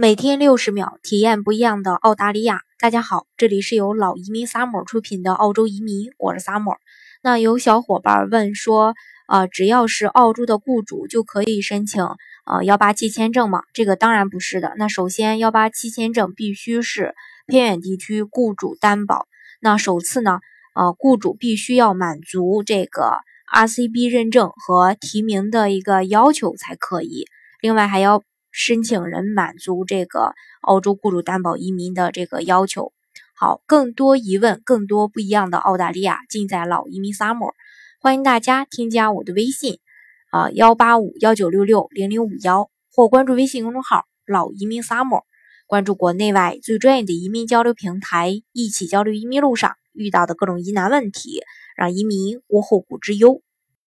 每天六十秒，体验不一样的澳大利亚。大家好，这里是由老移民 summer 出品的澳洲移民，我是 summer。那有小伙伴问说，呃，只要是澳洲的雇主就可以申请呃幺八七签证吗？这个当然不是的。那首先幺八七签证必须是偏远地区雇主担保。那首次呢，呃，雇主必须要满足这个 RCB 认证和提名的一个要求才可以。另外还要。申请人满足这个澳洲雇主担保移民的这个要求。好，更多疑问，更多不一样的澳大利亚，尽在老移民 summer。欢迎大家添加我的微信啊，幺八五幺九六六零零五幺，或关注微信公众号老移民 summer，关注国内外最专业的移民交流平台，一起交流移民路上遇到的各种疑难问题，让移民无后顾之忧。